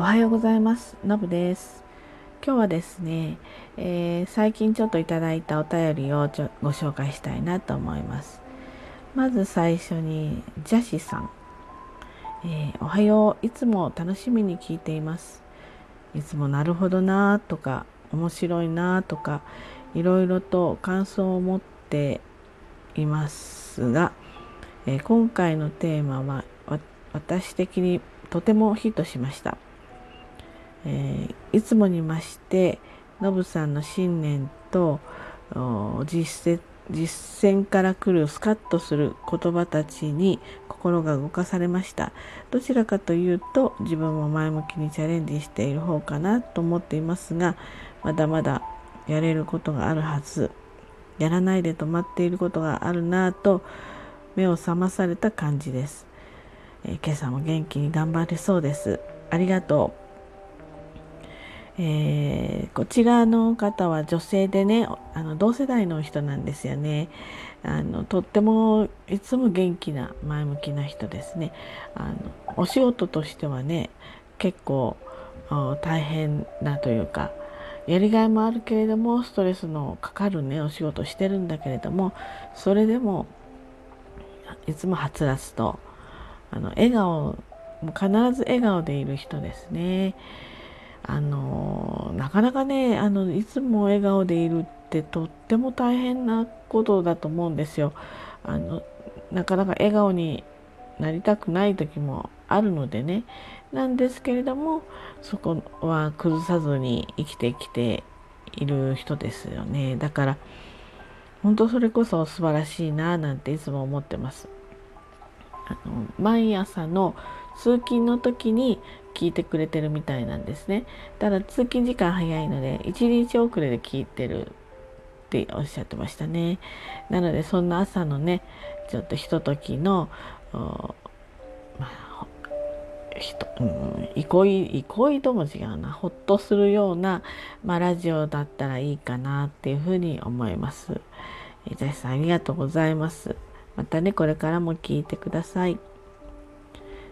おはようございます。のぶです。今日はですね、えー、最近ちょっといただいたお便りをちょご紹介したいなと思います。まず最初にジャシさん、えー、おはよう。いつも楽しみに聞いています。いつもなるほどなとか面白いなとかいろいろと感想を持っていますが、えー、今回のテーマは私的にとてもヒットしました。えー、いつもにましてノブさんの信念と実実践から来るスカッとする言葉たちに心が動かされました。どちらかというと自分も前向きにチャレンジしている方かなと思っていますがまだまだやれることがあるはず。やらないで止まっていることがあるなぁと目を覚まされた感じです、えー、今朝も元気に頑張れそうです。ありがとう。えー、こちらの方は女性でねあの同世代の人なんですよねあのとってもいつも元気な前向きな人ですねあのお仕事としてはね結構大変なというかやりがいもあるけれどもストレスのかかるねお仕事してるんだけれどもそれでもいつもはつらつとあの笑顔必ず笑顔でいる人ですね。あのなかなかねあのいつも笑顔でいるってとっても大変なことだと思うんですよ。あのなかなか笑顔になりたくない時もあるのでねなんですけれどもそこは崩さずに生きてきている人ですよねだから本当それこそ素晴らしいななんていつも思ってます。あの毎朝の通勤の時に聞いてくれてるみたいなんですね。ただ通勤時間早いので1日遅れで聞いてるっておっしゃってましたね。なのでそんな朝のねちょっとひとときのひと、うん、憩い憩いとも違うなほっとするような、まあ、ラジオだったらいいかなっていうふうに思います。えー、さんありがとうございます。またねこれからも聞いてください。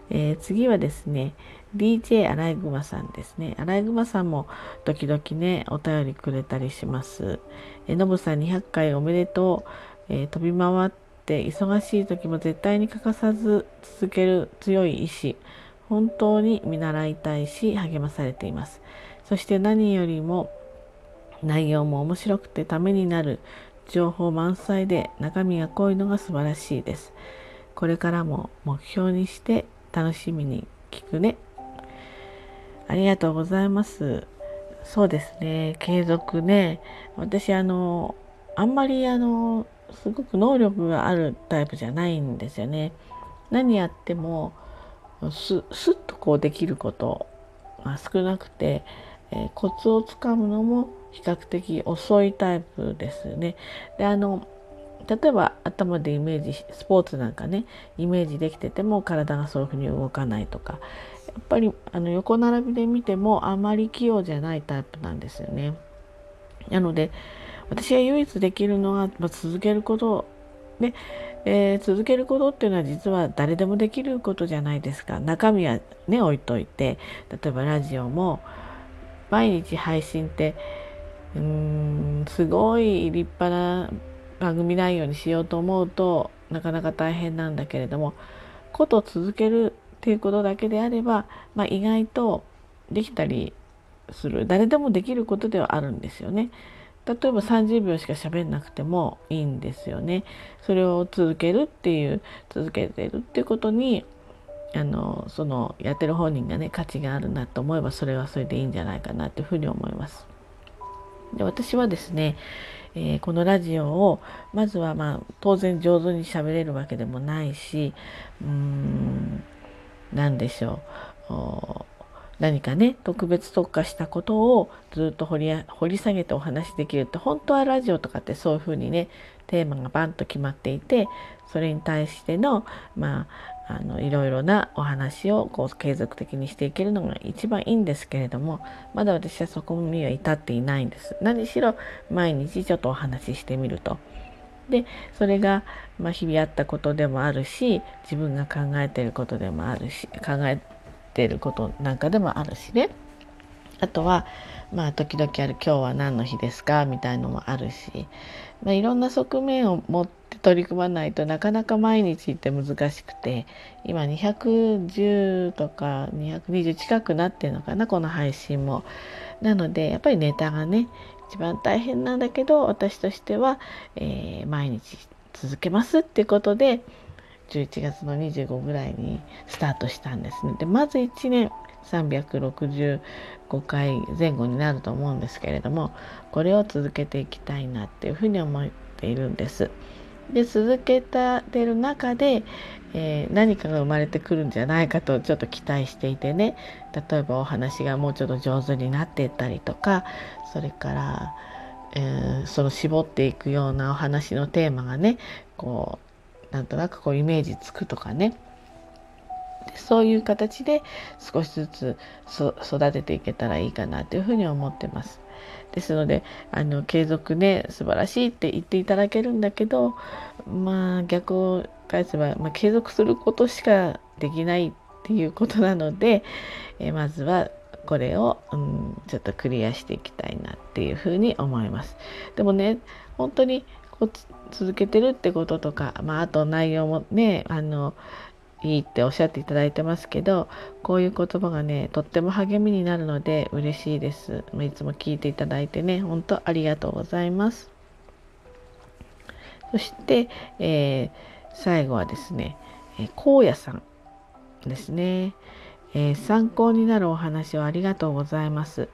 えー、次はですね、DJ アライグマさんですね。アライグマさんも時々ね、お便りくれたりします。え、のぶさん200回おめでとう。えー、飛び回って忙しい時も絶対に欠かさず続ける強い意志。本当に見習いたいし励まされています。そして何よりも内容も面白くてためになる情報満載で中身が濃いのが素晴らしいです。これからも目標にして楽しみに聞くね。ありがとうございます。そうですね、継続ね。私、あの、あんまり、あの、すごく能力があるタイプじゃないんですよね。何やっても、す、すっとこうできることが少なくて、えー、コツをつかむのも比較的遅いタイプですね。で、あの、例えば頭でイメージスポーツなんかねイメージできてても体がそういうふうに動かないとかやっぱりあの横並びで見てもあまり器用じゃないタイプなんですよね。なので私が唯一できるのは、まあ、続けること。で、えー、続けることっていうのは実は誰でもできることじゃないですか。中身はね置いといて。例えばラジオも毎日配信ってうーんすごい立派な番組内容にしようと思うとなかなか大変なんだけれどもこと続けるっていうことだけであれば、まあ、意外とできたりする誰でもできることではあるんですよね。例えば30秒しか喋んなくてもいいんですよね。それを続けるっていう続けてるっていうことにあのそのやってる本人がね価値があるなと思えばそれはそれでいいんじゃないかなというふうに思います。で私はですねえー、このラジオをまずはまあ当然上手に喋れるわけでもないしうーん何でしょう何かね特別特化したことをずっと掘り掘り下げてお話しできるって本当はラジオとかってそういうふうにねテーマがバンと決まっていてそれに対してのまああのいろいろなお話をこう継続的にしていけるのが一番いいんですけれどもまだ私はそこには至っていないんです。何しろ毎日ちょっとお話ししてみると。でそれが、まあ、日々あったことでもあるし自分が考えていることでもあるし考えてることなんかでもあるしねあとはまあ時々ある「今日は何の日ですか?」みたいのもあるし、まあ、いろんな側面を持って取り組まないとなかなか毎日って難しくて今210とか220近くなってるのかなこの配信も。なのでやっぱりネタがね一番大変なんだけど私としては、えー、毎日続けますっていうことで11月の25ぐらいにスタートしたんですね。でまず1年365回前後になると思うんですけれどもこれを続けていきたいなっていうふうに思っているんです。で続けてる中で、えー、何かが生まれてくるんじゃないかとちょっと期待していてね例えばお話がもうちょっと上手になっていったりとかそれから、えー、その絞っていくようなお話のテーマがねこうなんとなくこうイメージつくとかねそういう形で少しずつ育てていけたらいいかなというふうに思ってます。ですのであの継続ね素晴らしいって言っていただけるんだけどまあ逆を返せば、まあ、継続することしかできないっていうことなので、えまずはこれを、うん、ちょっとクリアしていきたいなっていうふうに思います。でもね本当にこう続けてるってこととか、まあ、あと内容もねあのいいっておっしゃっていただいてますけどこういう言葉がねとっても励みになるので嬉しいです。いつも聞いていただいてね本当ありがとうございます。そして、えー、最後はですね、えー、荒野さんですね、えー、参考になるお話をありがとうございます。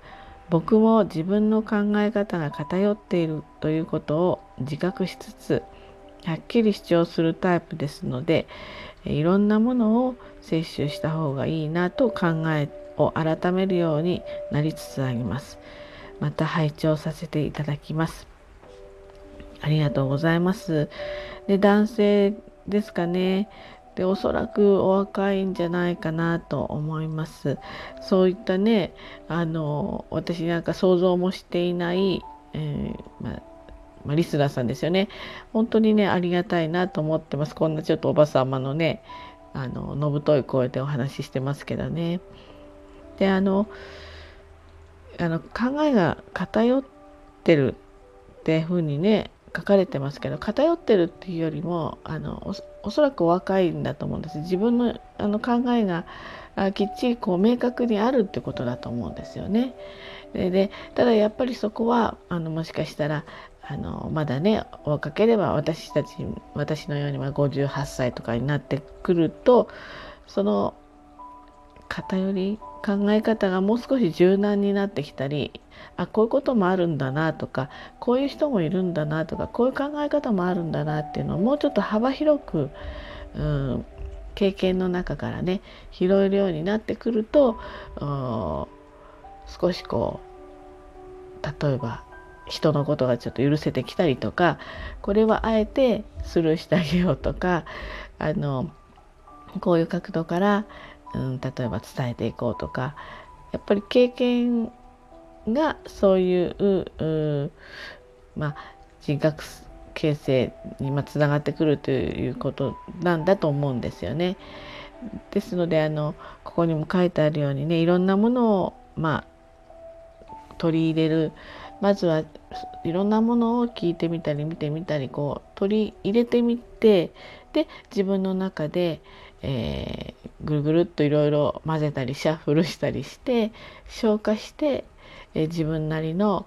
僕も自分の考え方が偏っているということを自覚しつつはっきり主張するタイプですのでいろんなものを摂取した方がいいなと考えを改めるようになりつつあります。また拝聴させていただきます。ありがとうございます。で男性ですかね。でおそらくお若いんじゃないかなと思います。そういったねあの私なんか想像もしていない、えー、まあまあ、リスナーさんですよね。本当にね、ありがたいなと思ってます。こんなちょっとおばさまのね、あの、のぶとい声でお話ししてますけどね。で、あの、あの考えが偏ってるっていうふうにね、書かれてますけど、偏ってるっていうよりも、あのおそらくお若いんだと思うんです。自分のあの考えがあきっちりこう明確にあるってことだと思うんですよね。ででただやっぱりそこはあのもしかしたらあのまだねお若ければ私たち私のように58歳とかになってくるとその偏り考え方がもう少し柔軟になってきたりあこういうこともあるんだなとかこういう人もいるんだなとかこういう考え方もあるんだなっていうのをもうちょっと幅広く、うん、経験の中からね拾えるようになってくると少しこう例えば人のことがちょっと許せてきたりとかこれはあえてスルーしてあげようとかあのこういう角度から、うん、例えば伝えていこうとかやっぱり経験がそういうまあ、人格形成につながってくるということなんだと思うんですよね。ですのであのここにも書いてあるようにねいろんなものをまあ取り入れるまずはいろんなものを聞いてみたり見てみたりこう取り入れてみてで自分の中で、えー、ぐるぐるっといろいろ混ぜたりシャッフルしたりして消化して、えー、自分なりの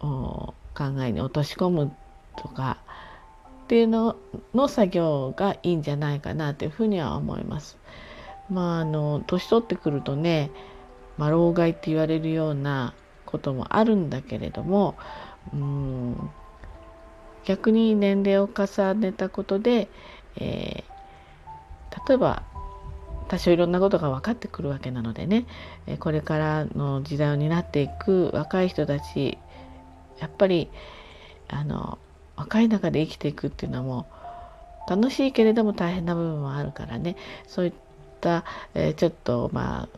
考えに落とし込むとかっていうのの作業がいいんじゃないかなというふうには思います。まああの年取ってくるとね、まあ、老害って言われるようなこともあるんだけれどもうん逆に年齢を重ねたことで、えー、例えば多少いろんなことが分かってくるわけなのでねこれからの時代を担っていく若い人たちやっぱりあの若い中で生きていくっていうのはもう楽しいけれども大変な部分もあるからね。そういった、えー、ちょっとま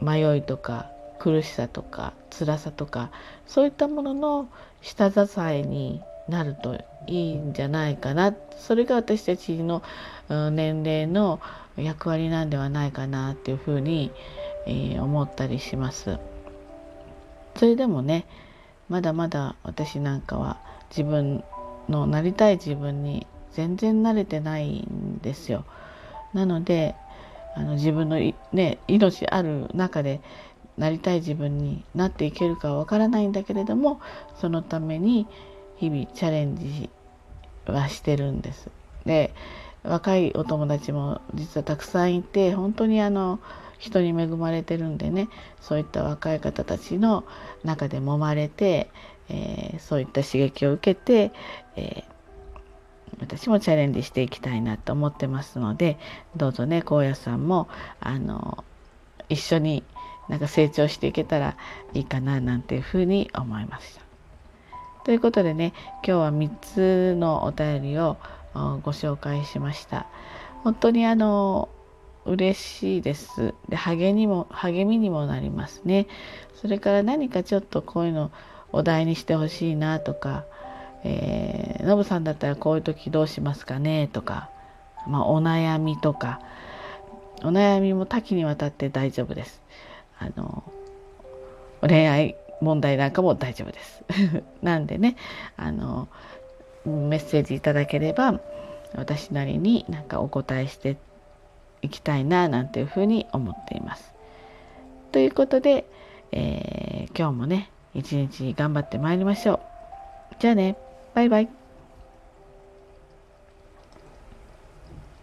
あ迷いとか苦しさとか辛さとかそういったものの下支えになるといいんじゃないかなそれが私たちの年齢の役割なんではないかなっていうふうに、えー、思ったりします。それでもねまだまだ私なんかは自分のなりたい自分に全然慣れてないんですよ。なのであの自分のね命ある中でなりたい自分になっていけるかはわからないんだけれどもそのために日々チャレンジはしてるんです。で若いお友達も実はたくさんいて本当にあの人に恵まれてるんでねそういった若い方たちの中で揉まれて、えー、そういった刺激を受けて、えー、私もチャレンジしていきたいなと思ってますのでどうぞね高野さんもあの一緒になんか成長していけたらいいかななんていうふうに思いました。ということでね今日は3つのお便りをご紹介しました。本当にあの嬉しいです。で励にも励みにもなりますね。それから何かちょっとこういうのお題にしてほしいなとか、えー、ノブさんだったらこういう時どうしますかね？とか、まあ、お悩みとかお悩みも多岐にわたって大丈夫です。あの恋愛問題なんかも大丈夫です。なんでねあのメッセージいただければ私なりになんかお答えしていきたいななんていうふうに思っています。ということで、えー、今日もね一日頑張ってまいりましょう。じゃあねバイバイ。